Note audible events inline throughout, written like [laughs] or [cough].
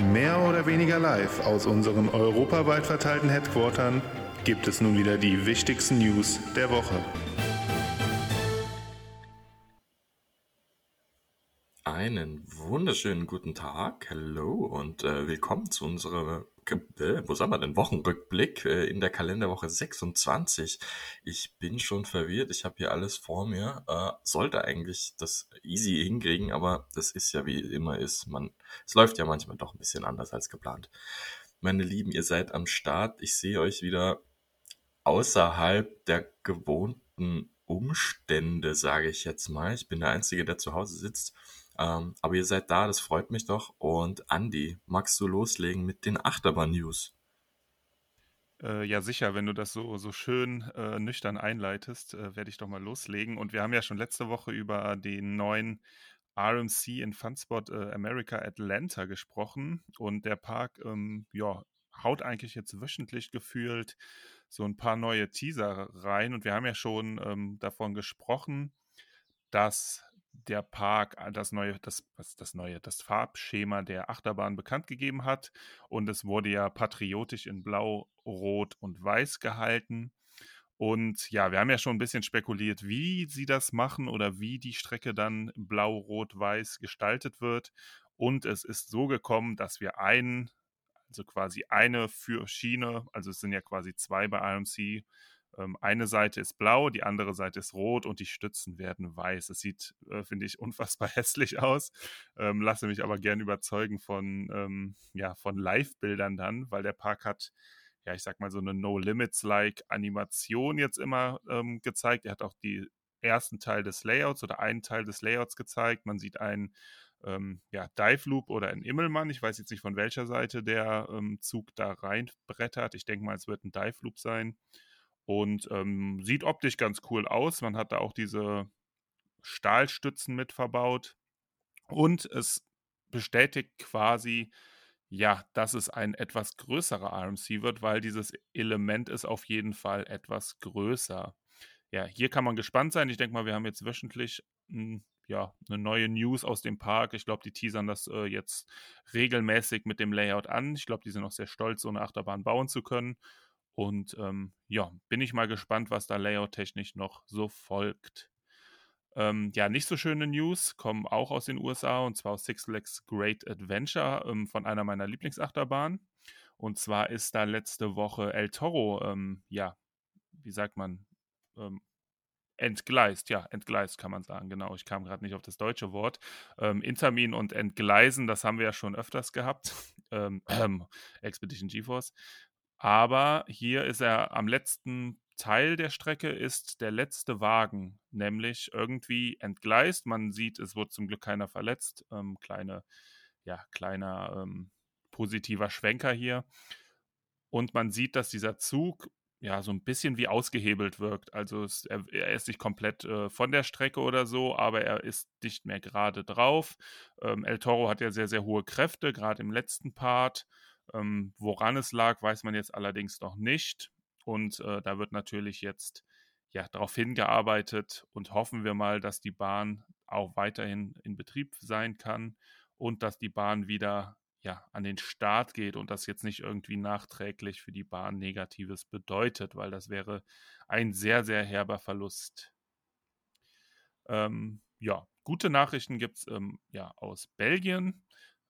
Mehr oder weniger live aus unseren europaweit verteilten Headquartern gibt es nun wieder die wichtigsten News der Woche. Einen wunderschönen guten Tag, hallo und äh, willkommen zu unserer, äh, wo sagen wir denn, Wochenrückblick äh, in der Kalenderwoche 26. Ich bin schon verwirrt, ich habe hier alles vor mir, äh, sollte eigentlich das easy hinkriegen, aber das ist ja wie immer ist, man, es läuft ja manchmal doch ein bisschen anders als geplant. Meine Lieben, ihr seid am Start, ich sehe euch wieder außerhalb der gewohnten Umstände, sage ich jetzt mal. Ich bin der Einzige, der zu Hause sitzt ähm, aber ihr seid da, das freut mich doch. Und Andy, magst du loslegen mit den Achterbahn-News? Äh, ja, sicher, wenn du das so, so schön äh, nüchtern einleitest, äh, werde ich doch mal loslegen. Und wir haben ja schon letzte Woche über den neuen RMC in Funspot äh, America Atlanta gesprochen. Und der Park, ähm, ja, haut eigentlich jetzt wöchentlich gefühlt so ein paar neue Teaser rein. Und wir haben ja schon ähm, davon gesprochen, dass der Park äh, das neue, das, was das neue, das Farbschema der Achterbahn bekannt gegeben hat. Und es wurde ja patriotisch in Blau, Rot und Weiß gehalten. Und ja, wir haben ja schon ein bisschen spekuliert, wie sie das machen oder wie die Strecke dann blau, rot, weiß gestaltet wird. Und es ist so gekommen, dass wir einen, also quasi eine für Schiene, also es sind ja quasi zwei bei ähm, eine Seite ist blau, die andere Seite ist rot und die Stützen werden weiß. Es sieht, äh, finde ich, [laughs] unfassbar hässlich aus. Ähm, lasse mich aber gern überzeugen von, ähm, ja, von Live-Bildern dann, weil der Park hat, ja, ich sag mal, so eine No-Limits-like Animation jetzt immer ähm, gezeigt. Er hat auch die ersten Teil des Layouts oder einen Teil des Layouts gezeigt. Man sieht einen ähm, ja, Dive Loop oder ein Immelmann. Ich weiß jetzt nicht von welcher Seite der ähm, Zug da reinbrettert. Ich denke mal, es wird ein Dive Loop sein. Und ähm, sieht optisch ganz cool aus. Man hat da auch diese Stahlstützen mit verbaut. Und es bestätigt quasi, ja, dass es ein etwas größerer RMC wird, weil dieses Element ist auf jeden Fall etwas größer. Ja, hier kann man gespannt sein. Ich denke mal, wir haben jetzt wöchentlich hm, ja, eine neue News aus dem Park. Ich glaube, die teasern das äh, jetzt regelmäßig mit dem Layout an. Ich glaube, die sind auch sehr stolz, so eine Achterbahn bauen zu können. Und ähm, ja, bin ich mal gespannt, was da layout-technisch noch so folgt. Ähm, ja, nicht so schöne News kommen auch aus den USA und zwar aus Six Flags Great Adventure ähm, von einer meiner Lieblingsachterbahnen. Und zwar ist da letzte Woche El Toro, ähm, ja, wie sagt man, ähm, entgleist, ja, entgleist kann man sagen, genau. Ich kam gerade nicht auf das deutsche Wort. Ähm, Intermin und Entgleisen, das haben wir ja schon öfters gehabt. Ähm, [clears throat] Expedition GeForce. Aber hier ist er am letzten Teil der Strecke ist der letzte Wagen, nämlich irgendwie entgleist. Man sieht, es wurde zum Glück keiner verletzt. Ähm, kleine, ja, kleiner ähm, positiver Schwenker hier. Und man sieht, dass dieser Zug ja so ein bisschen wie ausgehebelt wirkt. Also es, er, er, ist nicht komplett äh, von der Strecke oder so, aber er ist nicht mehr gerade drauf. Ähm, El Toro hat ja sehr, sehr hohe Kräfte, gerade im letzten Part. Ähm, woran es lag, weiß man jetzt allerdings noch nicht. Und äh, da wird natürlich jetzt ja darauf hingearbeitet und hoffen wir mal, dass die Bahn auch weiterhin in Betrieb sein kann und dass die Bahn wieder ja, an den Start geht und das jetzt nicht irgendwie nachträglich für die Bahn Negatives bedeutet, weil das wäre ein sehr, sehr herber Verlust. Ähm, ja, gute Nachrichten gibt es ähm, ja aus Belgien.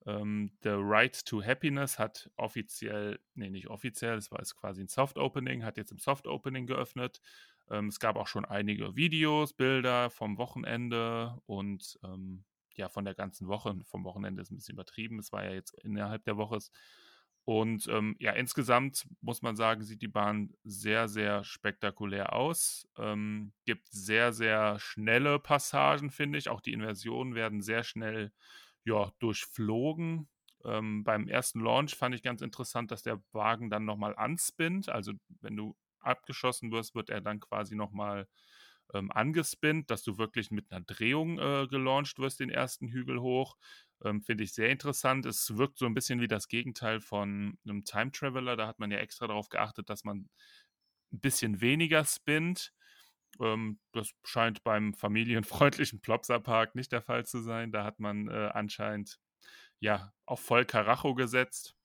Ähm, The Right to Happiness hat offiziell, nee, nicht offiziell, es war jetzt quasi ein Soft Opening, hat jetzt im Soft Opening geöffnet. Ähm, es gab auch schon einige Videos, Bilder vom Wochenende und ähm, ja, von der ganzen Woche. Vom Wochenende ist ein bisschen übertrieben, es war ja jetzt innerhalb der Woche. Und ähm, ja, insgesamt muss man sagen, sieht die Bahn sehr, sehr spektakulär aus. Ähm, gibt sehr, sehr schnelle Passagen, finde ich. Auch die Inversionen werden sehr schnell ja, durchflogen. Ähm, beim ersten Launch fand ich ganz interessant, dass der Wagen dann nochmal anspinnt. Also wenn du abgeschossen wirst, wird er dann quasi nochmal ähm, angespinnt, dass du wirklich mit einer Drehung äh, gelauncht wirst, den ersten Hügel hoch. Ähm, Finde ich sehr interessant. Es wirkt so ein bisschen wie das Gegenteil von einem Time Traveler. Da hat man ja extra darauf geachtet, dass man ein bisschen weniger spinnt. Ähm, das scheint beim familienfreundlichen [laughs] Plopsa Park nicht der Fall zu sein. Da hat man äh, anscheinend ja, auf voll Karacho gesetzt.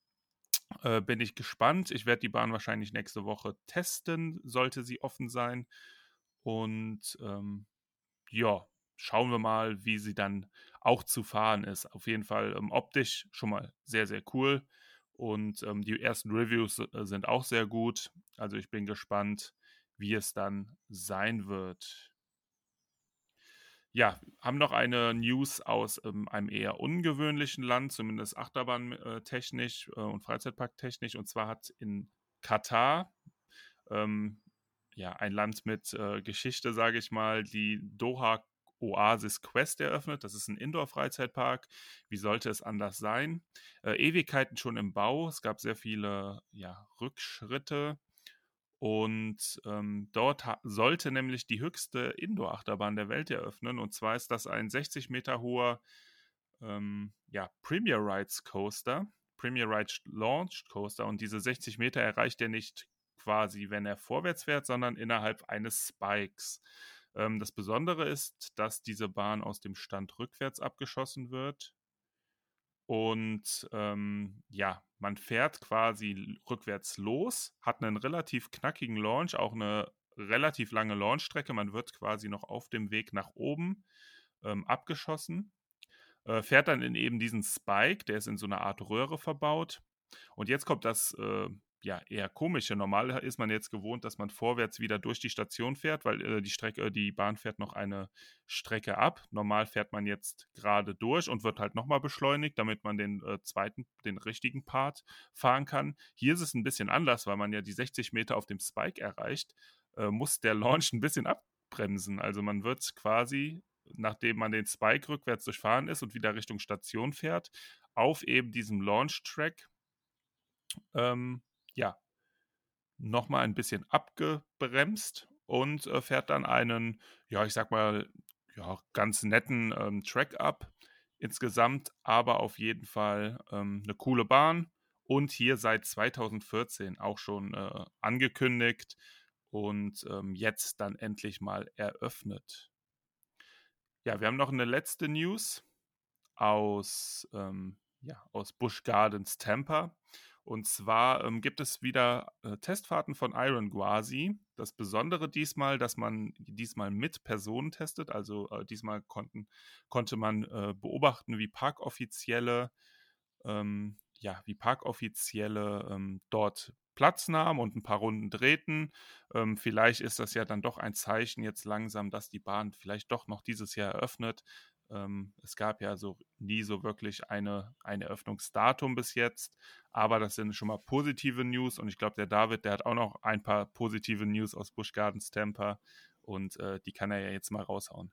Äh, bin ich gespannt. Ich werde die Bahn wahrscheinlich nächste Woche testen, sollte sie offen sein. Und ähm, ja, schauen wir mal, wie sie dann auch zu fahren ist. Auf jeden Fall ähm, optisch schon mal sehr, sehr cool. Und ähm, die ersten Reviews äh, sind auch sehr gut. Also ich bin gespannt, wie es dann sein wird. Ja, haben noch eine News aus ähm, einem eher ungewöhnlichen Land, zumindest Achterbahntechnisch äh, und Freizeitparktechnisch. Und zwar hat in Katar, ähm, ja, ein Land mit äh, Geschichte, sage ich mal, die Doha Oasis Quest eröffnet. Das ist ein Indoor-Freizeitpark. Wie sollte es anders sein? Äh, Ewigkeiten schon im Bau. Es gab sehr viele ja, Rückschritte und ähm, dort sollte nämlich die höchste Indoor-Achterbahn der Welt eröffnen. Und zwar ist das ein 60 Meter hoher ähm, ja, Premier Rides Coaster, Premier Rides Launch Coaster. Und diese 60 Meter erreicht er nicht quasi, wenn er vorwärts fährt, sondern innerhalb eines Spikes. Ähm, das Besondere ist, dass diese Bahn aus dem Stand rückwärts abgeschossen wird. Und ähm, ja, man fährt quasi rückwärts los, hat einen relativ knackigen Launch, auch eine relativ lange Launchstrecke. Man wird quasi noch auf dem Weg nach oben ähm, abgeschossen, äh, fährt dann in eben diesen Spike, der ist in so einer Art Röhre verbaut. Und jetzt kommt das äh, ja, eher komische. Normal ist man jetzt gewohnt, dass man vorwärts wieder durch die Station fährt, weil äh, die Strecke, äh, die Bahn fährt noch eine Strecke ab. Normal fährt man jetzt gerade durch und wird halt nochmal beschleunigt, damit man den äh, zweiten, den richtigen Part fahren kann. Hier ist es ein bisschen anders, weil man ja die 60 Meter auf dem Spike erreicht, äh, muss der Launch ein bisschen abbremsen. Also man wird quasi, nachdem man den Spike rückwärts durchfahren ist und wieder Richtung Station fährt, auf eben diesem Launch-Track ähm, ja, nochmal ein bisschen abgebremst und äh, fährt dann einen, ja, ich sag mal, ja, ganz netten ähm, Track ab insgesamt, aber auf jeden Fall ähm, eine coole Bahn und hier seit 2014 auch schon äh, angekündigt und ähm, jetzt dann endlich mal eröffnet. Ja, wir haben noch eine letzte News aus, ähm, ja, aus Busch Gardens Tampa. Und zwar ähm, gibt es wieder äh, Testfahrten von Iron Gwazi. Das Besondere diesmal, dass man diesmal mit Personen testet. Also äh, diesmal konnten, konnte man äh, beobachten, wie Parkoffizielle, ähm, ja, wie Parkoffizielle ähm, dort Platz nahmen und ein paar Runden drehten. Ähm, vielleicht ist das ja dann doch ein Zeichen jetzt langsam, dass die Bahn vielleicht doch noch dieses Jahr eröffnet. Ähm, es gab ja so nie so wirklich eine, ein Eröffnungsdatum bis jetzt, aber das sind schon mal positive News und ich glaube, der David, der hat auch noch ein paar positive News aus Busch Gardens Tampa und äh, die kann er ja jetzt mal raushauen.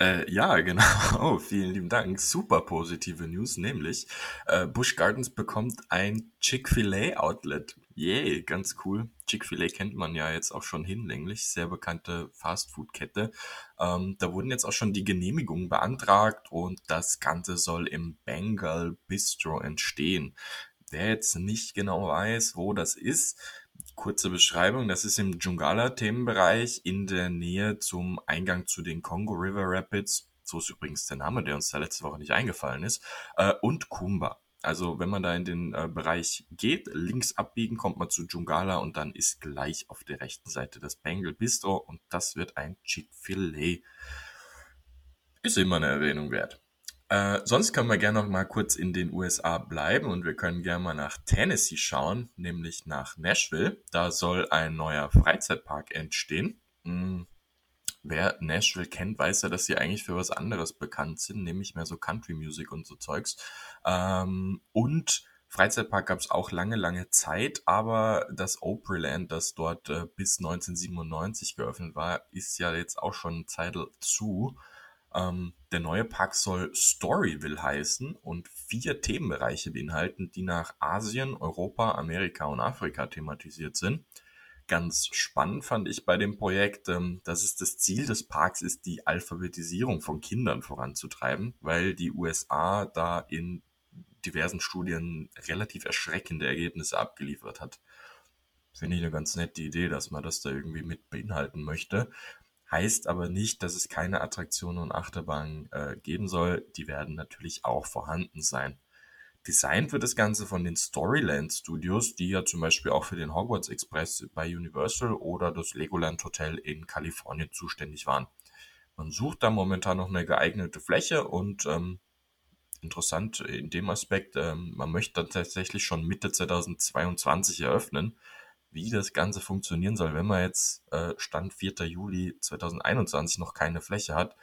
Äh, ja, [laughs] genau. Oh, vielen lieben Dank. Super positive News, nämlich äh, Busch Gardens bekommt ein Chick-fil-A-Outlet. Yay, ganz cool. Chick-fil-A kennt man ja jetzt auch schon hinlänglich, sehr bekannte Fastfood-Kette. Ähm, da wurden jetzt auch schon die Genehmigungen beantragt und das Ganze soll im Bengal Bistro entstehen. Wer jetzt nicht genau weiß, wo das ist, kurze Beschreibung, das ist im Jungala-Themenbereich in der Nähe zum Eingang zu den Congo River Rapids. So ist übrigens der Name, der uns da letzte Woche nicht eingefallen ist. Äh, und Kumba. Also wenn man da in den äh, Bereich geht, links abbiegen, kommt man zu Jungala und dann ist gleich auf der rechten Seite das Bengal Bistro und das wird ein Chick-fil-A. Ist immer eine Erwähnung wert. Äh, sonst können wir gerne noch mal kurz in den USA bleiben und wir können gerne mal nach Tennessee schauen, nämlich nach Nashville. Da soll ein neuer Freizeitpark entstehen. Hm. Wer Nashville kennt, weiß ja, dass sie eigentlich für was anderes bekannt sind, nämlich mehr so Country Music und so Zeugs. Ähm, und Freizeitpark gab es auch lange, lange Zeit, aber das Opryland, das dort äh, bis 1997 geöffnet war, ist ja jetzt auch schon eine Zeit zu. Ähm, der neue Park soll Storyville heißen und vier Themenbereiche beinhalten, die nach Asien, Europa, Amerika und Afrika thematisiert sind. Ganz spannend fand ich bei dem Projekt, ähm, dass es das Ziel des Parks ist, die Alphabetisierung von Kindern voranzutreiben, weil die USA da in diversen Studien relativ erschreckende Ergebnisse abgeliefert hat. Finde ich eine ganz nette Idee, dass man das da irgendwie mit beinhalten möchte. Heißt aber nicht, dass es keine Attraktionen und Achterbahnen äh, geben soll. Die werden natürlich auch vorhanden sein. Designt wird das Ganze von den Storyland Studios, die ja zum Beispiel auch für den Hogwarts Express bei Universal oder das Legoland Hotel in Kalifornien zuständig waren. Man sucht da momentan noch eine geeignete Fläche und ähm, interessant in dem Aspekt, ähm, man möchte dann tatsächlich schon Mitte 2022 eröffnen. Wie das Ganze funktionieren soll, wenn man jetzt äh, Stand 4. Juli 2021 noch keine Fläche hat,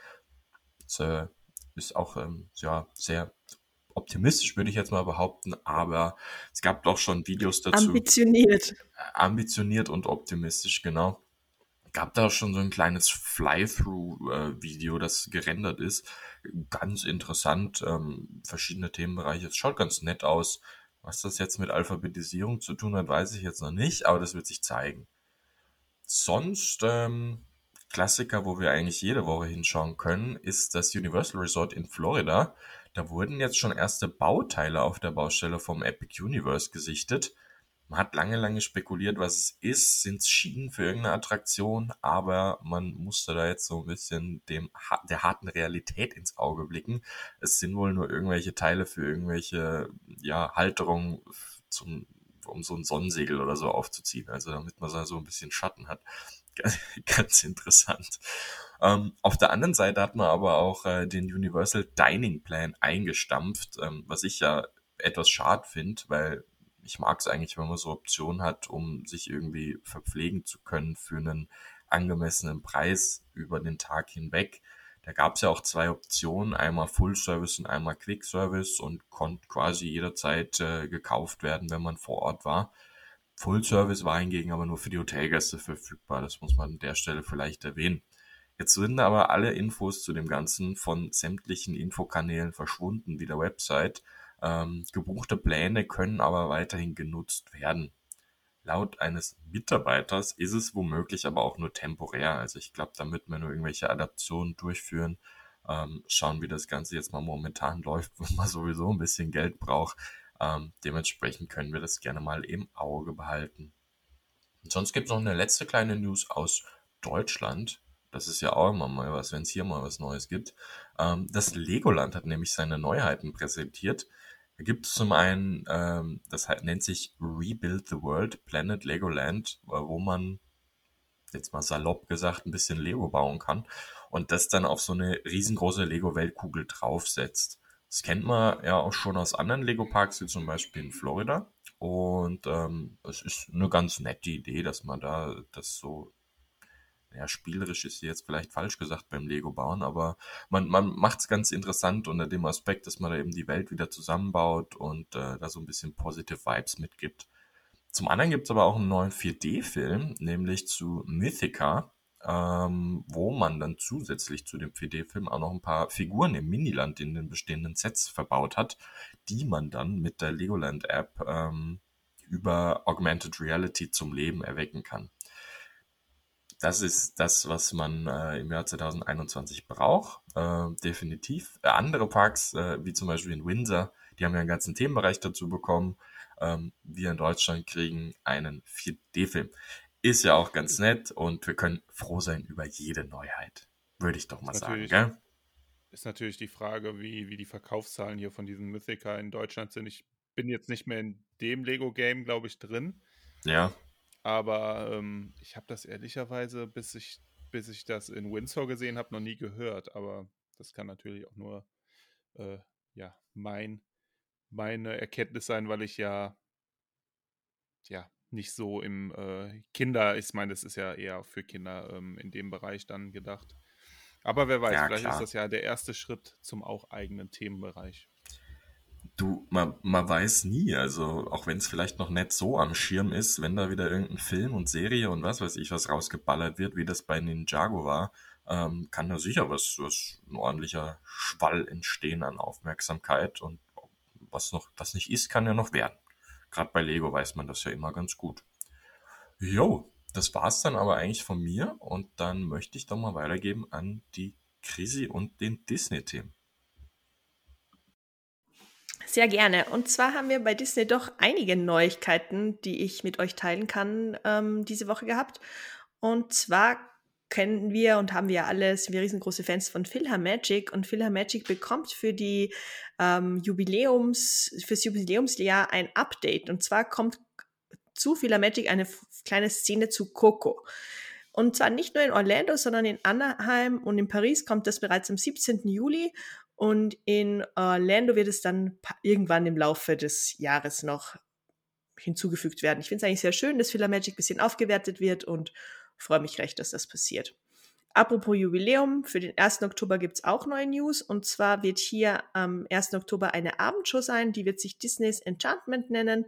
das, äh, ist auch ähm, ja, sehr optimistisch, würde ich jetzt mal behaupten, aber es gab doch schon Videos dazu. Ambitioniert. Ambitioniert und optimistisch, genau. Gab da schon so ein kleines Fly-Through-Video, das gerendert ist. Ganz interessant, ähm, verschiedene Themenbereiche. Es schaut ganz nett aus. Was das jetzt mit Alphabetisierung zu tun hat, weiß ich jetzt noch nicht, aber das wird sich zeigen. Sonst, ähm, Klassiker, wo wir eigentlich jede Woche hinschauen können, ist das Universal Resort in Florida. Da wurden jetzt schon erste Bauteile auf der Baustelle vom Epic Universe gesichtet. Man hat lange, lange spekuliert, was es ist. Sind es Schienen für irgendeine Attraktion? Aber man musste da jetzt so ein bisschen dem, der harten Realität ins Auge blicken. Es sind wohl nur irgendwelche Teile für irgendwelche, ja, Halterungen zum, um so ein Sonnensegel oder so aufzuziehen. Also damit man so ein bisschen Schatten hat. [laughs] Ganz interessant. Ähm, auf der anderen Seite hat man aber auch äh, den Universal Dining Plan eingestampft, ähm, was ich ja etwas schade finde, weil ich mag es eigentlich, wenn man so Optionen hat, um sich irgendwie verpflegen zu können für einen angemessenen Preis über den Tag hinweg. Da gab es ja auch zwei Optionen, einmal Full Service und einmal Quick Service und konnte quasi jederzeit äh, gekauft werden, wenn man vor Ort war. Full Service war hingegen aber nur für die Hotelgäste verfügbar. Das muss man an der Stelle vielleicht erwähnen. Jetzt sind aber alle Infos zu dem Ganzen von sämtlichen Infokanälen verschwunden, wie der Website. Ähm, gebuchte Pläne können aber weiterhin genutzt werden. Laut eines Mitarbeiters ist es womöglich aber auch nur temporär. Also ich glaube, damit wir nur irgendwelche Adaptionen durchführen, ähm, schauen, wie das Ganze jetzt mal momentan [laughs] läuft, wo man sowieso ein bisschen Geld braucht. Ähm, dementsprechend können wir das gerne mal im Auge behalten. Und sonst gibt es noch eine letzte kleine News aus Deutschland. Das ist ja auch immer mal was, wenn es hier mal was Neues gibt. Ähm, das Legoland hat nämlich seine Neuheiten präsentiert. Da gibt es zum einen, ähm, das nennt sich Rebuild the World Planet Legoland, wo man jetzt mal salopp gesagt ein bisschen Lego bauen kann und das dann auf so eine riesengroße Lego-Weltkugel draufsetzt. Das kennt man ja auch schon aus anderen Lego-Parks, wie zum Beispiel in Florida. Und ähm, es ist eine ganz nette Idee, dass man da das so ja, spielerisch ist jetzt vielleicht falsch gesagt beim Lego bauen, aber man, man macht es ganz interessant unter dem Aspekt, dass man da eben die Welt wieder zusammenbaut und äh, da so ein bisschen positive Vibes mitgibt. Zum anderen gibt es aber auch einen neuen 4D-Film, nämlich zu Mythica, ähm, wo man dann zusätzlich zu dem 4D-Film auch noch ein paar Figuren im Miniland in den bestehenden Sets verbaut hat, die man dann mit der Legoland-App ähm, über Augmented Reality zum Leben erwecken kann. Das ist das, was man äh, im Jahr 2021 braucht, äh, definitiv. Äh, andere Parks, äh, wie zum Beispiel in Windsor, die haben ja einen ganzen Themenbereich dazu bekommen. Ähm, wir in Deutschland kriegen einen 4D-Film. Ist ja auch ganz nett und wir können froh sein über jede Neuheit. Würde ich doch mal sagen, gell? Ist natürlich die Frage, wie, wie die Verkaufszahlen hier von diesem Mythica in Deutschland sind. Ich bin jetzt nicht mehr in dem Lego-Game, glaube ich, drin. Ja. Aber ähm, ich habe das ehrlicherweise, bis ich, bis ich das in Windsor gesehen habe, noch nie gehört. Aber das kann natürlich auch nur äh, ja, mein, meine Erkenntnis sein, weil ich ja, ja nicht so im äh, Kinder, ich meine, das ist ja eher für Kinder ähm, in dem Bereich dann gedacht. Aber wer weiß, ja, vielleicht klar. ist das ja der erste Schritt zum auch eigenen Themenbereich. Du, man, man weiß nie, also auch wenn es vielleicht noch nicht so am Schirm ist, wenn da wieder irgendein Film und Serie und was weiß ich was rausgeballert wird, wie das bei Ninjago war, ähm, kann da sicher was, was ein ordentlicher Schwall entstehen an Aufmerksamkeit und was noch, was nicht ist, kann ja noch werden. Gerade bei Lego weiß man das ja immer ganz gut. Jo, das war's dann aber eigentlich von mir und dann möchte ich doch mal weitergeben an die Krisi und den Disney-Themen. Sehr gerne. Und zwar haben wir bei Disney doch einige Neuigkeiten, die ich mit euch teilen kann, ähm, diese Woche gehabt. Und zwar kennen wir und haben wir alle, sind wir riesengroße Fans von Philharmagic und Philharmagic bekommt für die ähm, Jubiläums, fürs Jubiläumsjahr ein Update und zwar kommt zu Philharmagic eine kleine Szene zu Coco. Und zwar nicht nur in Orlando, sondern in Anaheim und in Paris kommt das bereits am 17. Juli und in Orlando wird es dann irgendwann im Laufe des Jahres noch hinzugefügt werden. Ich finde es eigentlich sehr schön, dass Philharmagic ein bisschen aufgewertet wird und freue mich recht, dass das passiert. Apropos Jubiläum, für den 1. Oktober gibt es auch neue News. Und zwar wird hier am 1. Oktober eine Abendshow sein, die wird sich Disneys Enchantment nennen,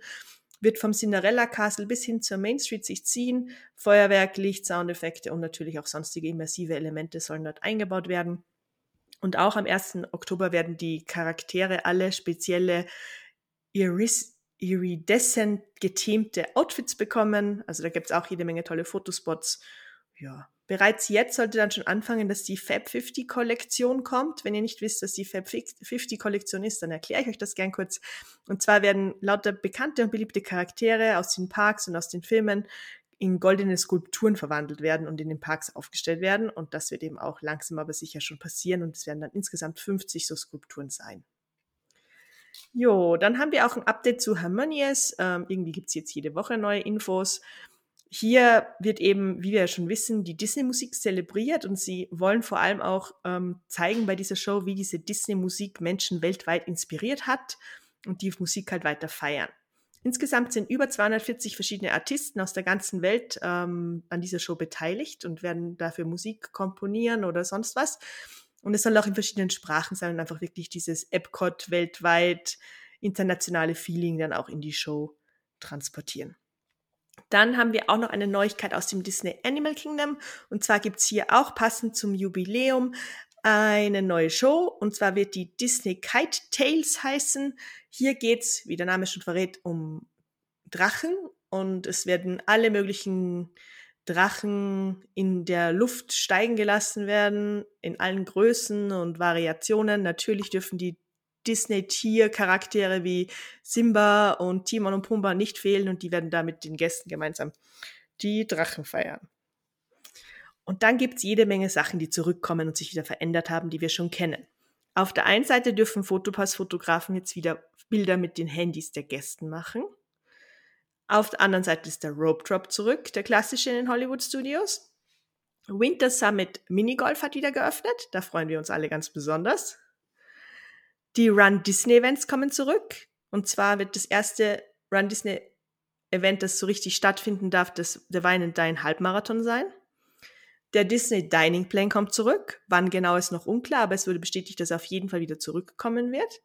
wird vom Cinderella Castle bis hin zur Main Street sich ziehen. Feuerwerk, Licht, Soundeffekte und natürlich auch sonstige immersive Elemente sollen dort eingebaut werden. Und auch am 1. Oktober werden die Charaktere alle spezielle Iris iridescent geteamte Outfits bekommen. Also da gibt es auch jede Menge tolle Fotospots. Ja, bereits jetzt sollte dann schon anfangen, dass die Fab 50 Kollektion kommt. Wenn ihr nicht wisst, was die Fab 50 Kollektion ist, dann erkläre ich euch das gern kurz. Und zwar werden lauter bekannte und beliebte Charaktere aus den Parks und aus den Filmen in goldene Skulpturen verwandelt werden und in den Parks aufgestellt werden. Und das wird eben auch langsam aber sicher schon passieren. Und es werden dann insgesamt 50 so Skulpturen sein. Jo, dann haben wir auch ein Update zu Harmonious. Ähm, irgendwie gibt's jetzt jede Woche neue Infos. Hier wird eben, wie wir ja schon wissen, die Disney-Musik zelebriert und sie wollen vor allem auch ähm, zeigen bei dieser Show, wie diese Disney-Musik Menschen weltweit inspiriert hat und die Musik halt weiter feiern. Insgesamt sind über 240 verschiedene Artisten aus der ganzen Welt ähm, an dieser Show beteiligt und werden dafür Musik komponieren oder sonst was. Und es soll auch in verschiedenen Sprachen sein und einfach wirklich dieses Epcot weltweit internationale Feeling dann auch in die Show transportieren. Dann haben wir auch noch eine Neuigkeit aus dem Disney Animal Kingdom. Und zwar gibt's hier auch passend zum Jubiläum eine neue Show. Und zwar wird die Disney Kite Tales heißen. Hier geht's, wie der Name schon verrät, um Drachen. Und es werden alle möglichen Drachen in der Luft steigen gelassen werden, in allen Größen und Variationen. Natürlich dürfen die Disney-Tier-Charaktere wie Simba und Timon und Pumba nicht fehlen und die werden da mit den Gästen gemeinsam die Drachen feiern. Und dann gibt's jede Menge Sachen, die zurückkommen und sich wieder verändert haben, die wir schon kennen. Auf der einen Seite dürfen Fotopass-Fotografen jetzt wieder Bilder mit den Handys der Gästen machen. Auf der anderen Seite ist der Rope Drop zurück, der klassische in den Hollywood Studios. Winter Summit Minigolf hat wieder geöffnet. Da freuen wir uns alle ganz besonders. Die Run Disney Events kommen zurück. Und zwar wird das erste Run Disney Event, das so richtig stattfinden darf, das der Wein and Dine Halbmarathon sein. Der Disney Dining Plan kommt zurück. Wann genau ist noch unklar, aber es wurde bestätigt, dass er auf jeden Fall wieder zurückkommen wird.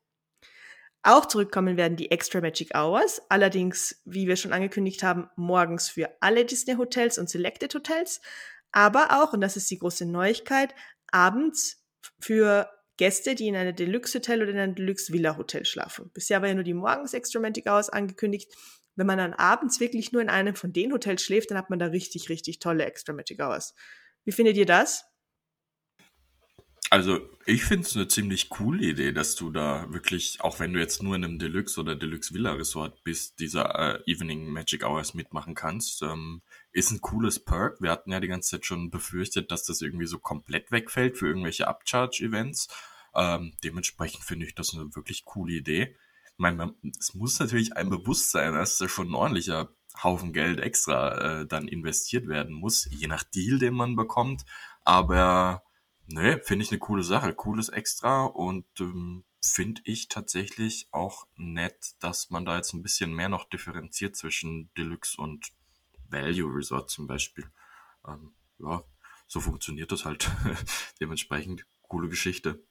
Auch zurückkommen werden die Extra Magic Hours, allerdings, wie wir schon angekündigt haben, morgens für alle Disney Hotels und Selected Hotels, aber auch, und das ist die große Neuigkeit, abends für Gäste, die in einem Deluxe Hotel oder in einem Deluxe Villa Hotel schlafen. Bisher war ja nur die morgens Extra Magic Hours angekündigt. Wenn man dann abends wirklich nur in einem von den Hotels schläft, dann hat man da richtig, richtig tolle Extra Magic Hours. Wie findet ihr das? Also, ich finde es eine ziemlich coole Idee, dass du da wirklich, auch wenn du jetzt nur in einem Deluxe oder Deluxe Villa Resort bist, diese äh, Evening Magic Hours mitmachen kannst. Ähm, ist ein cooles Perk. Wir hatten ja die ganze Zeit schon befürchtet, dass das irgendwie so komplett wegfällt für irgendwelche Upcharge-Events. Ähm, dementsprechend finde ich das eine wirklich coole Idee. Ich meine, es muss natürlich einem bewusst sein, dass da schon ein ordentlicher Haufen Geld extra äh, dann investiert werden muss, je nach Deal, den man bekommt. Aber Nee, finde ich eine coole Sache, cooles Extra und ähm, finde ich tatsächlich auch nett, dass man da jetzt ein bisschen mehr noch differenziert zwischen Deluxe und Value Resort zum Beispiel. Ähm, ja, so funktioniert das halt. [laughs] Dementsprechend coole Geschichte.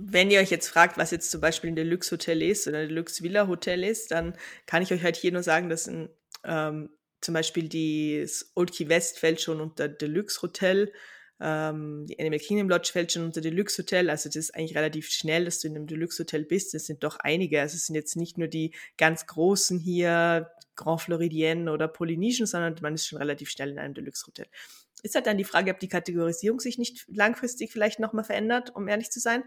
Wenn ihr euch jetzt fragt, was jetzt zum Beispiel ein Deluxe Hotel ist oder ein Deluxe Villa Hotel ist, dann kann ich euch halt hier nur sagen, dass ein ähm, zum Beispiel das Old Key West fällt schon unter Deluxe Hotel, ähm, die Animal Kingdom Lodge fällt schon unter Deluxe Hotel, also das ist eigentlich relativ schnell, dass du in einem Deluxe Hotel bist. Es sind doch einige, also es sind jetzt nicht nur die ganz großen hier, Grand Floridienne oder Polynesian, sondern man ist schon relativ schnell in einem Deluxe Hotel. Ist halt dann die Frage, ob die Kategorisierung sich nicht langfristig vielleicht nochmal verändert, um ehrlich zu sein.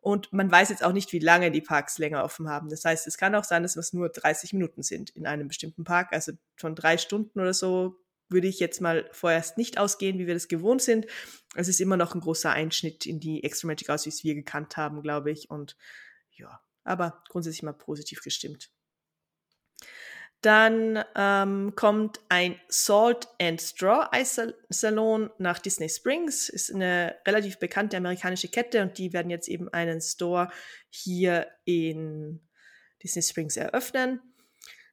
Und man weiß jetzt auch nicht, wie lange die Parks länger offen haben. Das heißt, es kann auch sein, dass es nur 30 Minuten sind in einem bestimmten Park. Also von drei Stunden oder so würde ich jetzt mal vorerst nicht ausgehen, wie wir das gewohnt sind. Es ist immer noch ein großer Einschnitt in die Extra Magic aus, wie es wir gekannt haben, glaube ich. Und ja, aber grundsätzlich mal positiv gestimmt. Dann ähm, kommt ein Salt and Straw Salon nach Disney Springs. Ist eine relativ bekannte amerikanische Kette und die werden jetzt eben einen Store hier in Disney Springs eröffnen.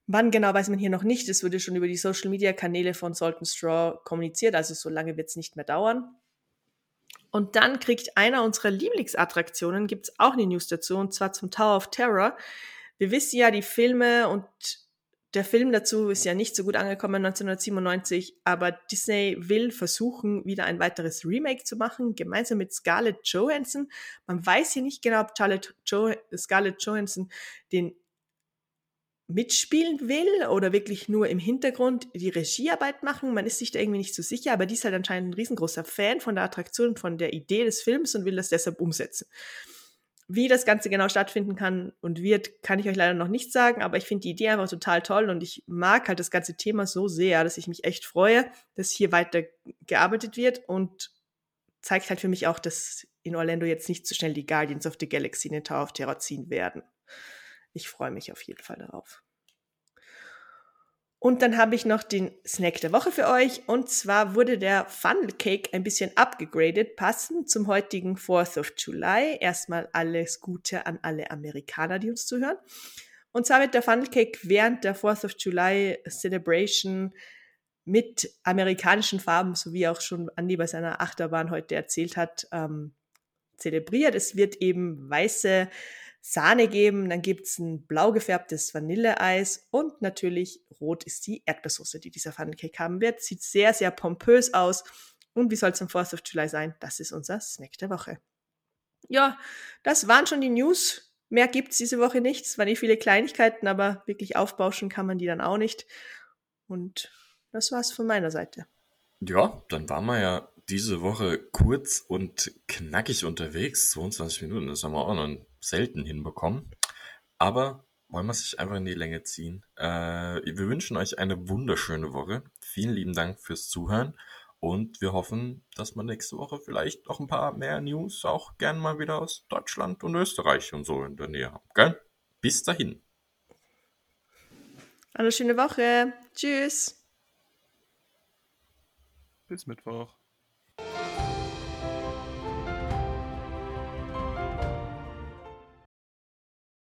Wann genau weiß man hier noch nicht. Es wurde schon über die Social Media Kanäle von Salt and Straw kommuniziert, also so lange wird es nicht mehr dauern. Und dann kriegt einer unserer Lieblingsattraktionen, gibt es auch eine News dazu, und zwar zum Tower of Terror. Wir wissen ja, die Filme und der Film dazu ist ja nicht so gut angekommen 1997, aber Disney will versuchen, wieder ein weiteres Remake zu machen, gemeinsam mit Scarlett Johansson. Man weiß hier nicht genau, ob Charlotte jo Scarlett Johansson den mitspielen will oder wirklich nur im Hintergrund die Regiearbeit machen. Man ist sich da irgendwie nicht so sicher, aber die ist halt anscheinend ein riesengroßer Fan von der Attraktion, von der Idee des Films und will das deshalb umsetzen. Wie das Ganze genau stattfinden kann und wird, kann ich euch leider noch nicht sagen, aber ich finde die Idee einfach total toll und ich mag halt das ganze Thema so sehr, dass ich mich echt freue, dass hier weiter gearbeitet wird und zeigt halt für mich auch, dass in Orlando jetzt nicht so schnell die Guardians of the Galaxy in den Tower of Terror ziehen werden. Ich freue mich auf jeden Fall darauf. Und dann habe ich noch den Snack der Woche für euch. Und zwar wurde der Funnel Cake ein bisschen abgegradet, passend zum heutigen 4th of July. Erstmal alles Gute an alle Amerikaner, die uns zuhören. Und zwar wird der Funnel Cake während der 4th of July Celebration mit amerikanischen Farben, so wie auch schon Andi bei seiner Achterbahn heute erzählt hat, ähm, zelebriert. Es wird eben weiße Sahne geben, dann gibt es ein blau gefärbtes Vanilleeis und natürlich rot ist die Erdbeersoße, die dieser Pfannencake haben wird. Sieht sehr, sehr pompös aus. Und wie soll es am 4th of July sein? Das ist unser Snack der Woche. Ja, das waren schon die News. Mehr gibt es diese Woche nicht. Es waren nicht viele Kleinigkeiten, aber wirklich aufbauschen kann man die dann auch nicht. Und das war's von meiner Seite. Ja, dann waren wir ja diese Woche kurz und knackig unterwegs. 22 Minuten, das haben wir auch noch selten hinbekommen. Aber wollen wir es sich einfach in die Länge ziehen. Äh, wir wünschen euch eine wunderschöne Woche. Vielen lieben Dank fürs Zuhören. Und wir hoffen, dass wir nächste Woche vielleicht noch ein paar mehr News auch gern mal wieder aus Deutschland und Österreich und so in der Nähe haben. Gell? Bis dahin. Eine schöne Woche. Tschüss. Bis Mittwoch.